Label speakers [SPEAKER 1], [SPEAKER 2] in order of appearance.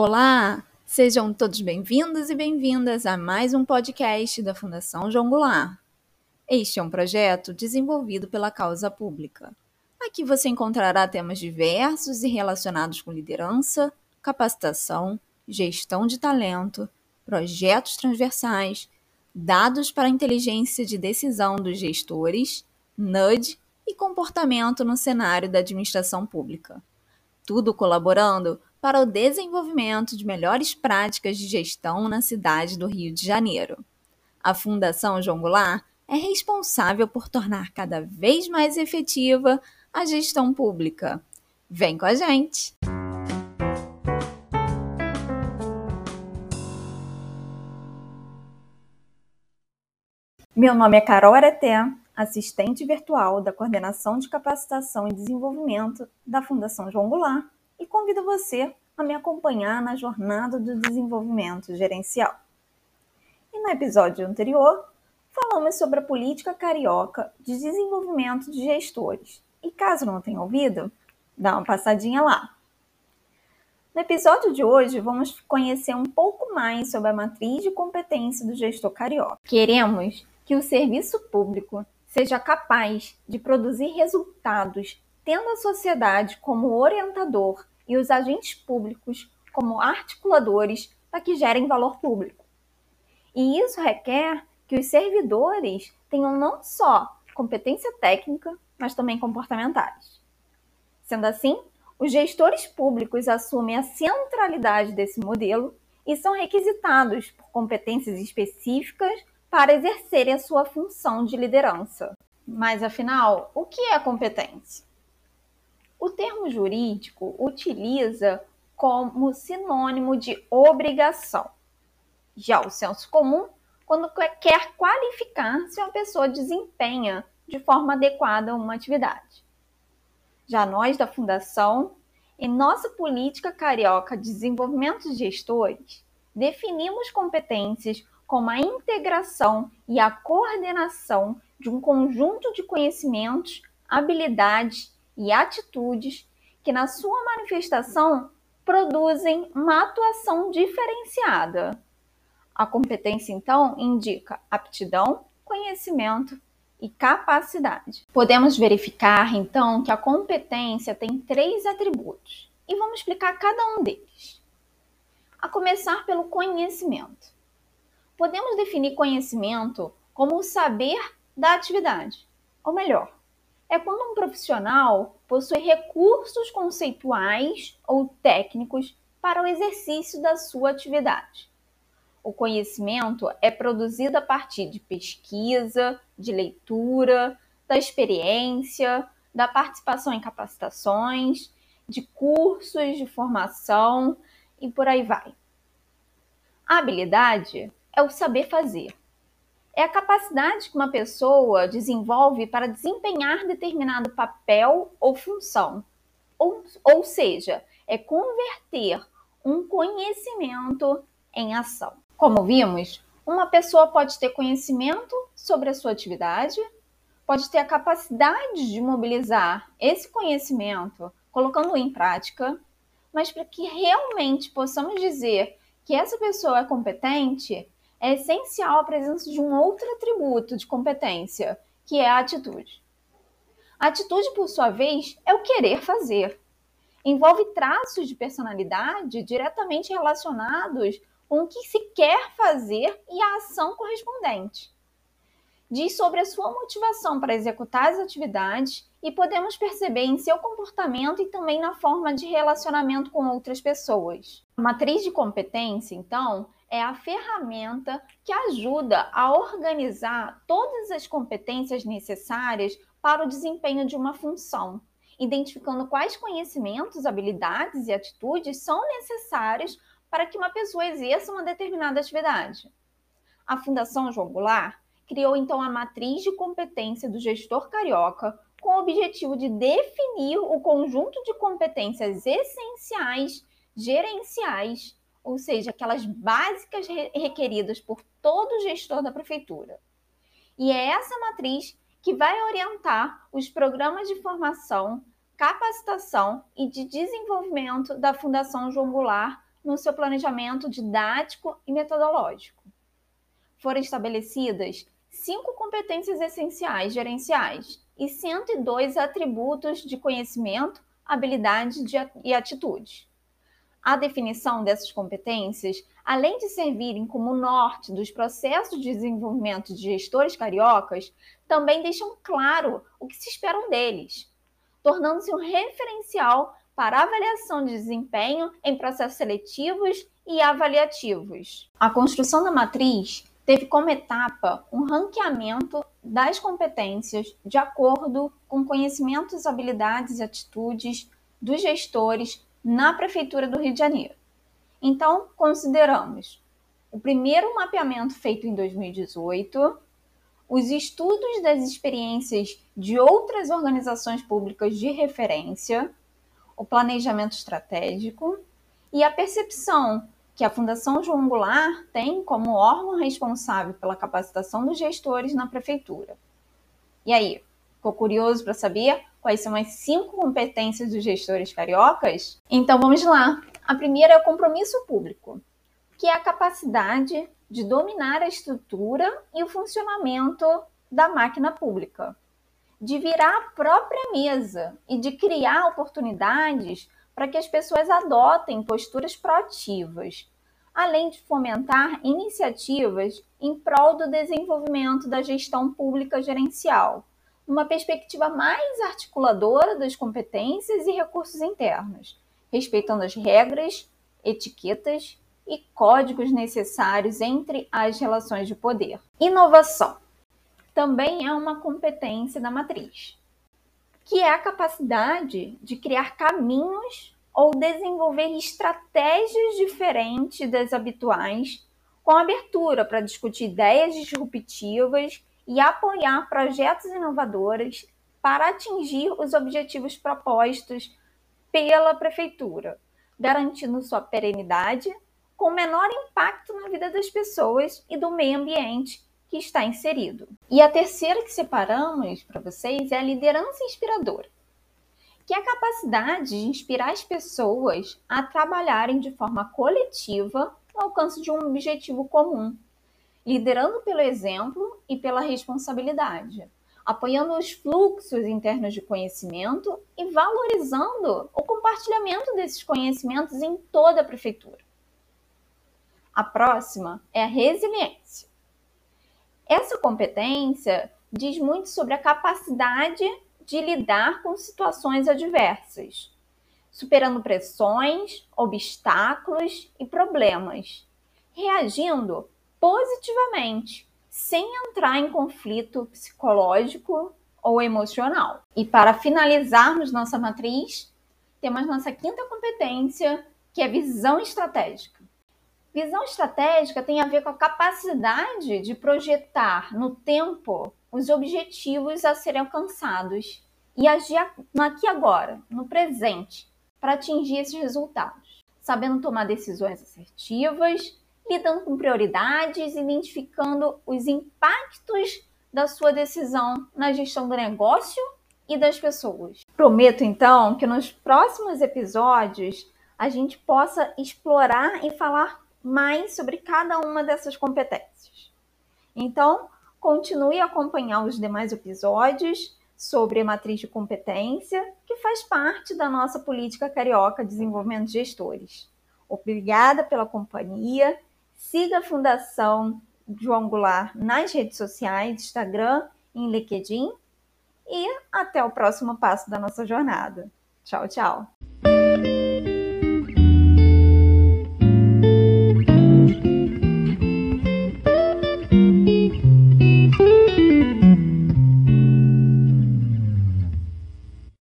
[SPEAKER 1] Olá! Sejam todos bem-vindos e bem-vindas a mais um podcast da Fundação João Goulart. Este é um projeto desenvolvido pela causa pública. Aqui você encontrará temas diversos e relacionados com liderança, capacitação, gestão de talento, projetos transversais, dados para a inteligência de decisão dos gestores, NUD e comportamento no cenário da administração pública. Tudo colaborando para o desenvolvimento de melhores práticas de gestão na cidade do Rio de Janeiro. A Fundação João Goulart é responsável por tornar cada vez mais efetiva a gestão pública. Vem com a gente! Meu nome é Carol Areté, assistente virtual da Coordenação de Capacitação e Desenvolvimento da Fundação João Goulart e convido você a me acompanhar na jornada do desenvolvimento gerencial. E no episódio anterior, falamos sobre a política carioca de desenvolvimento de gestores. E caso não tenha ouvido, dá uma passadinha lá. No episódio de hoje, vamos conhecer um pouco mais sobre a matriz de competência do gestor carioca. Queremos que o serviço público seja capaz de produzir resultados tendo a sociedade como orientador e os agentes públicos como articuladores para que gerem valor público. E isso requer que os servidores tenham não só competência técnica, mas também comportamentais. Sendo assim, os gestores públicos assumem a centralidade desse modelo e são requisitados por competências específicas para exercerem a sua função de liderança. Mas afinal, o que é competência? O termo jurídico utiliza como sinônimo de obrigação. Já o senso comum, quando quer qualificar se uma pessoa desempenha de forma adequada uma atividade. Já nós da Fundação, em nossa política carioca de desenvolvimento de gestores, definimos competências como a integração e a coordenação de um conjunto de conhecimentos, habilidades e atitudes que, na sua manifestação, produzem uma atuação diferenciada. A competência, então, indica aptidão, conhecimento e capacidade. Podemos verificar, então, que a competência tem três atributos e vamos explicar cada um deles. A começar pelo conhecimento. Podemos definir conhecimento como o saber da atividade, ou melhor, é quando um profissional possui recursos conceituais ou técnicos para o exercício da sua atividade. O conhecimento é produzido a partir de pesquisa, de leitura, da experiência, da participação em capacitações, de cursos de formação e por aí vai. A habilidade é o saber fazer é a capacidade que uma pessoa desenvolve para desempenhar determinado papel ou função. Ou, ou seja, é converter um conhecimento em ação. Como vimos, uma pessoa pode ter conhecimento sobre a sua atividade, pode ter a capacidade de mobilizar esse conhecimento, colocando-o em prática, mas para que realmente possamos dizer que essa pessoa é competente, é essencial a presença de um outro atributo de competência, que é a atitude. A atitude, por sua vez, é o querer fazer. Envolve traços de personalidade diretamente relacionados com o que se quer fazer e a ação correspondente. Diz sobre a sua motivação para executar as atividades e podemos perceber em seu comportamento e também na forma de relacionamento com outras pessoas. A matriz de competência, então, é a ferramenta que ajuda a organizar todas as competências necessárias para o desempenho de uma função, identificando quais conhecimentos, habilidades e atitudes são necessários para que uma pessoa exerça uma determinada atividade. A Fundação João Goulart criou então a matriz de competência do gestor carioca com o objetivo de definir o conjunto de competências essenciais gerenciais ou seja, aquelas básicas requeridas por todo gestor da prefeitura. E é essa matriz que vai orientar os programas de formação, capacitação e de desenvolvimento da Fundação João Goulart no seu planejamento didático e metodológico. Foram estabelecidas cinco competências essenciais gerenciais e 102 atributos de conhecimento, habilidade e atitude. A definição dessas competências, além de servirem como norte dos processos de desenvolvimento de gestores cariocas, também deixam claro o que se esperam deles, tornando-se um referencial para avaliação de desempenho em processos seletivos e avaliativos. A construção da matriz teve como etapa um ranqueamento das competências de acordo com conhecimentos, habilidades e atitudes dos gestores na Prefeitura do Rio de Janeiro. Então, consideramos o primeiro mapeamento feito em 2018, os estudos das experiências de outras organizações públicas de referência, o planejamento estratégico e a percepção que a Fundação João Goulart tem como órgão responsável pela capacitação dos gestores na prefeitura. E aí, ficou curioso para saber quais são as cinco competências dos gestores cariocas? Então vamos lá. A primeira é o compromisso público, que é a capacidade de dominar a estrutura e o funcionamento da máquina pública, de virar a própria mesa e de criar oportunidades para que as pessoas adotem posturas proativas, além de fomentar iniciativas em prol do desenvolvimento da gestão pública gerencial, numa perspectiva mais articuladora das competências e recursos internos, respeitando as regras, etiquetas e códigos necessários entre as relações de poder. Inovação também é uma competência da matriz que é a capacidade de criar caminhos ou desenvolver estratégias diferentes das habituais, com abertura para discutir ideias disruptivas e apoiar projetos inovadores para atingir os objetivos propostos pela prefeitura, garantindo sua perenidade com menor impacto na vida das pessoas e do meio ambiente que está inserido. E a terceira que separamos para vocês é a liderança inspiradora, que é a capacidade de inspirar as pessoas a trabalharem de forma coletiva no alcance de um objetivo comum, liderando pelo exemplo e pela responsabilidade, apoiando os fluxos internos de conhecimento e valorizando o compartilhamento desses conhecimentos em toda a prefeitura. A próxima é a resiliência essa competência diz muito sobre a capacidade de lidar com situações adversas, superando pressões, obstáculos e problemas, reagindo positivamente, sem entrar em conflito psicológico ou emocional. E para finalizarmos nossa matriz, temos nossa quinta competência, que é visão estratégica. Visão estratégica tem a ver com a capacidade de projetar no tempo os objetivos a serem alcançados e agir aqui agora, no presente, para atingir esses resultados, sabendo tomar decisões assertivas, lidando com prioridades, identificando os impactos da sua decisão na gestão do negócio e das pessoas. Prometo então que nos próximos episódios a gente possa explorar e falar mais sobre cada uma dessas competências. Então, continue a acompanhar os demais episódios sobre a matriz de competência, que faz parte da nossa política carioca de desenvolvimento de gestores. Obrigada pela companhia. Siga a Fundação João Goulart nas redes sociais, Instagram e LinkedIn. E até o próximo passo da nossa jornada. Tchau, tchau.